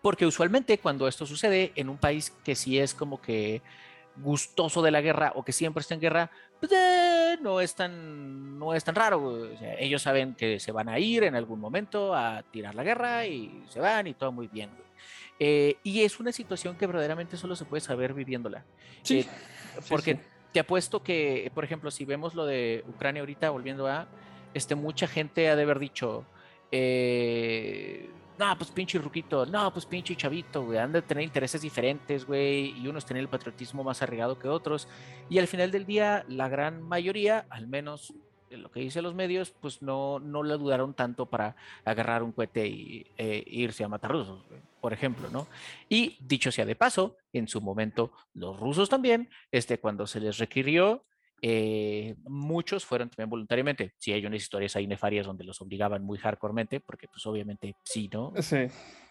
Porque usualmente cuando esto sucede en un país que sí es como que gustoso de la guerra o que siempre está en guerra, pues, eh, no, es tan, no es tan raro. ellos saben que se van a ir en algún momento a tirar la guerra y se van y todo muy bien. Eh, y es una situación que verdaderamente solo se puede saber viviéndola. Sí. Eh, porque te apuesto que, por ejemplo, si vemos lo de Ucrania ahorita, volviendo a, este, mucha gente ha de haber dicho, eh, no, pues pinche ruquito, no, pues pinche chavito, güey, han de tener intereses diferentes, güey, y unos tener el patriotismo más arraigado que otros. Y al final del día, la gran mayoría, al menos en lo que dicen los medios, pues no, no le dudaron tanto para agarrar un cohete y e irse a matar rusos, por ejemplo, ¿no? Y dicho sea de paso, en su momento, los rusos también, este, cuando se les requirió, eh, muchos fueron también voluntariamente. Sí, hay unas historias ahí nefarias donde los obligaban muy hardcoremente, porque pues obviamente sí, ¿no? Sí.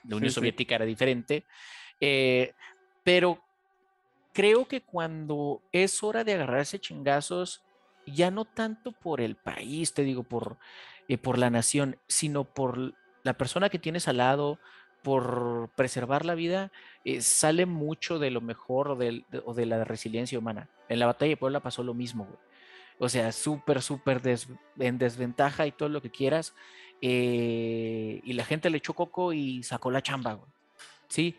La Unión Soviética era diferente. Eh, pero creo que cuando es hora de agarrarse chingazos, ya no tanto por el país, te digo, por, eh, por la nación, sino por la persona que tienes al lado, por preservar la vida, eh, sale mucho de lo mejor o de, de, la resiliencia humana. En la batalla de Puebla pasó lo mismo, güey. O sea, súper, súper en desventaja y todo lo que quieras. Eh, y la gente le echó coco y sacó la chamba, güey. Sí.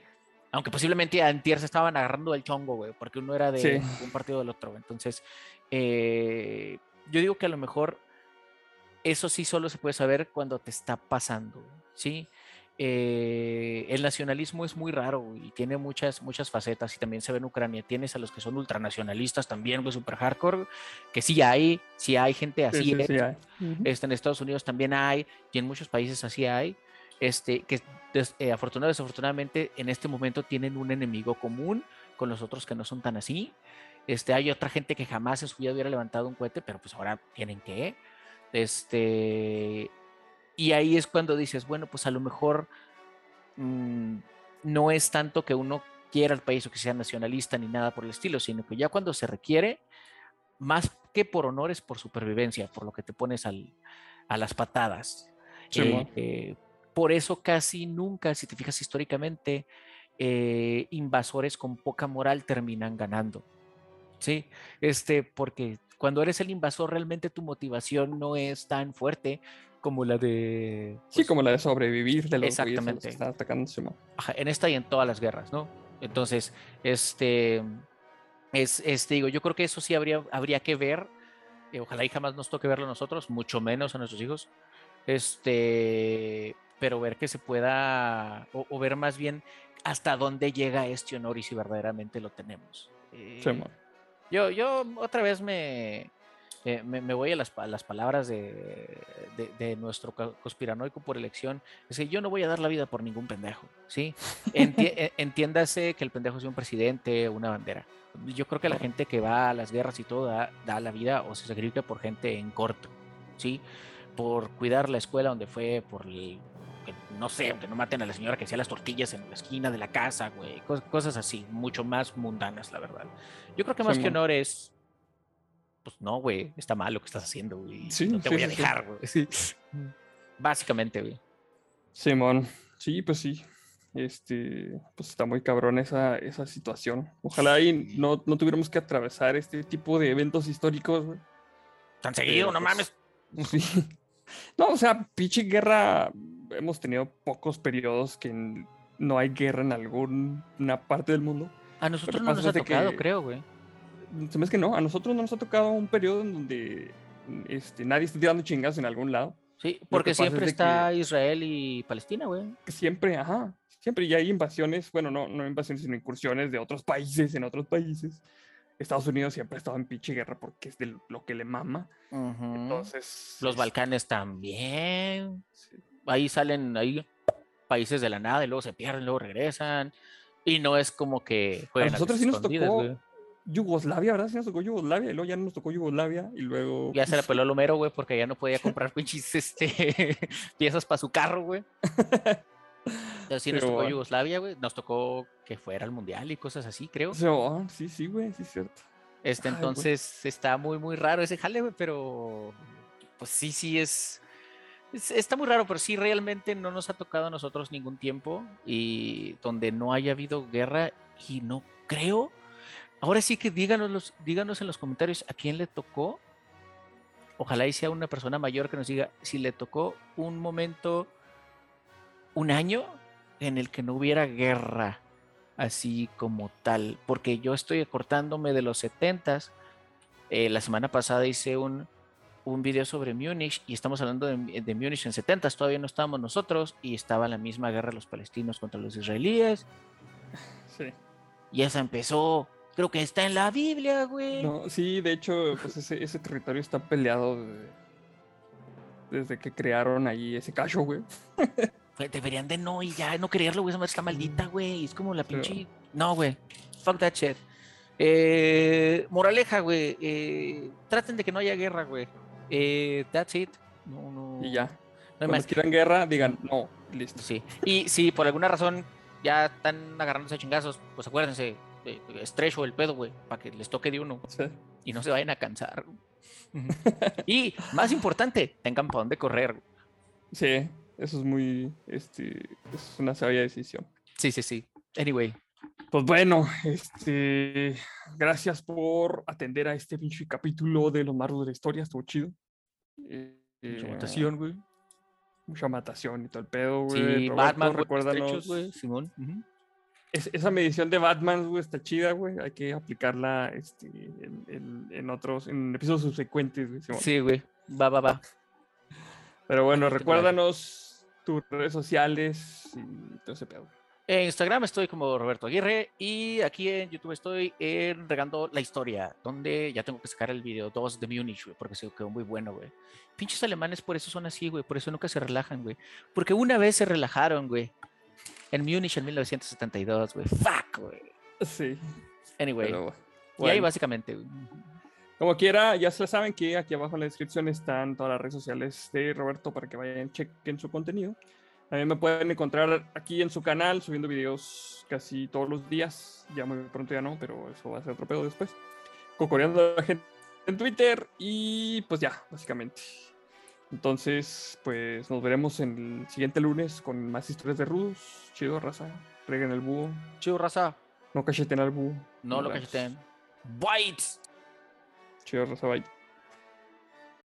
Aunque posiblemente antier se estaban agarrando el chongo, güey, porque uno era de un partido del otro. Entonces, eh, yo digo que a lo mejor eso sí solo se puede saber cuando te está pasando, ¿sí? Eh, el nacionalismo es muy raro y tiene muchas, muchas facetas y también se ve en Ucrania. Tienes a los que son ultranacionalistas también, pues super hardcore, que sí hay, sí hay gente así. este, en Estados Unidos también hay y en muchos países así hay. Este, que eh, afortunadamente, desafortunadamente en este momento tienen un enemigo común con los otros que no son tan así. Este, hay otra gente que jamás en su vida hubiera levantado un cohete, pero pues ahora tienen que. Este, y ahí es cuando dices, bueno, pues a lo mejor mm, no es tanto que uno quiera el país o que sea nacionalista ni nada por el estilo, sino que ya cuando se requiere, más que por honores, por supervivencia, por lo que te pones a las patadas. Eh, eh, por eso casi nunca, si te fijas históricamente, eh, invasores con poca moral terminan ganando. Sí, este, porque cuando eres el invasor realmente tu motivación no es tan fuerte como la de... sí, pues como la de sobrevivir de los exactamente. que están atacando. en esta y en todas las guerras, ¿no? Entonces, este, es, este, digo, yo creo que eso sí habría, habría que ver, eh, ojalá y jamás nos toque verlo a nosotros, mucho menos a nuestros hijos, este, pero ver que se pueda, o, ver más bien hasta dónde llega este honor y si verdaderamente lo tenemos. sí, eh, yo, yo otra vez me, eh, me, voy a las, las palabras de, de, nuestro conspiranoico por elección, es que yo no voy a dar la vida por ningún pendejo, ¿sí? [laughs] E, entiéndase que el pendejo sea un presidente, una bandera. Yo creo que la gente que va a las guerras y todo da, da la vida o se sacrifica por gente en corto, ¿sí? Por cuidar la escuela donde fue, por el, no sé, que no maten a la señora que hacía las tortillas en la esquina de la casa, güey, cosas, así, mucho más mundanas, la verdad. Yo creo que más que honor es pues no, güey, está mal lo que estás haciendo, güey. Sí, no te voy a dejar, güey. Sí. Básicamente, güey. Simón, sí, pues sí. Este, pues está muy cabrón esa, esa situación. Ojalá y no, no tuviéramos que atravesar este tipo de eventos históricos, güey. Tan seguido, no pues, mames. [laughs] Sí. No, o sea, pinche guerra. Hemos tenido pocos periodos que no hay guerra en alguna parte del mundo. A nosotros no nos ha tocado, creo, güey se me es que no, a nosotros no nos ha tocado un periodo en donde este, nadie esté tirando chingas en algún lado. Sí, porque siempre está Israel y Palestina, güey. Siempre, ajá, siempre. Y hay invasiones, bueno, no, no invasiones, sino incursiones de otros países en otros países. Estados Unidos siempre ha estado en pinche guerra porque es de lo que le mama. Entonces. Los Balcanes también. Ahí salen, ahí países de la nada y luego se pierden, luego regresan. Y no es como que. A nosotros sí nos tocó. Yugoslavia, ¿verdad? Sí nos tocó Yugoslavia, y luego ya no nos tocó Yugoslavia, y luego... Ya se le peló el Homero, güey, porque ya no podía comprar [laughs] pinches este, [laughs] piezas para su carro, güey. [laughs] Entonces sí nos tocó Yugoslavia, güey, nos tocó que fuera al Mundial y cosas así, creo. Sí, sí, güey, sí es cierto. Este, entonces está muy, muy raro ese jale, güey, pero pues sí, sí es, es, Está muy raro, pero sí realmente no nos ha tocado a nosotros ningún tiempo y donde no haya habido guerra y no creo Ahora sí que díganos, díganos en los comentarios a quién le tocó. Ojalá y sea una persona mayor que nos diga si le tocó un momento, un año en el que no hubiera guerra así como tal. Porque yo estoy acortándome de los 70s. Eh, la semana pasada hice un, un video sobre Múnich y estamos hablando de, de Múnich en 70 todavía no estábamos nosotros y estaba la misma guerra de los palestinos contra los israelíes. Sí. Y esa empezó Creo que está en la Biblia, güey. No, sí, de hecho, pues ese, territorio está peleado desde, que crearon ahí ese cacho, güey. Deberían de no y ya no creerlo, güey. Esa madre está maldita, güey. Es como la pinche. No, güey. Fuck that shit. Eh, moraleja, güey. Eh, traten de que no haya guerra, güey. Eh, that's it. No, no. Y ya. No Cuando quieran guerra, digan no. Listo. Sí. Y si por alguna razón ya están agarrándose a chingazos, pues acuérdense, estrecho el pedo, güey, para que les toque de uno y no se vayan a cansar. [laughs] y más importante, tengan para dónde correr. Sí, eso es muy, este, es una sabia decisión. Sí, sí, sí. Anyway. Pues bueno, este, gracias por atender a este pinche capítulo de los maros de la historia, estuvo chido. Eh, mucha matación, güey. Mucha matación y todo el pedo, güey. Sí, Batman, recuérdanos. güey, Simón esa medición de Batman, güey, está chida, güey. Hay que aplicarla este, en, otros, en episodios subsecuentes, güey. Sí, güey. Va, va, va. Pero bueno, recuérdanos tus redes sociales y todo ese pedo. En Instagram estoy como Roberto Aguirre y aquí en YouTube estoy en Regando la Historia, donde ya tengo que sacar el video 2 de Munich, güey, porque se quedó muy bueno, güey. Pinches alemanes por eso son así, güey, por eso nunca se relajan, güey. Porque una vez se relajaron, güey. En Munich en 1972, güey. Fuck, güey. Sí. Anyway. Pero, Y ahí bueno. básicamente. Como quiera, ya se saben que aquí abajo en la descripción están todas las redes sociales de Roberto para que vayan, chequen su contenido. También me pueden encontrar aquí en su canal subiendo videos casi todos los días. Ya muy pronto ya no, pero eso va a ser otro pedo después. Cocoreando a la gente en Twitter y pues ya, básicamente. Entonces, pues nos veremos en el siguiente lunes con más historias de Rus. Chido, raza. Reguen el búho. Chido, raza. No cacheten al búho. No Nos lo cacheten. Bites. Chido, raza. Bye.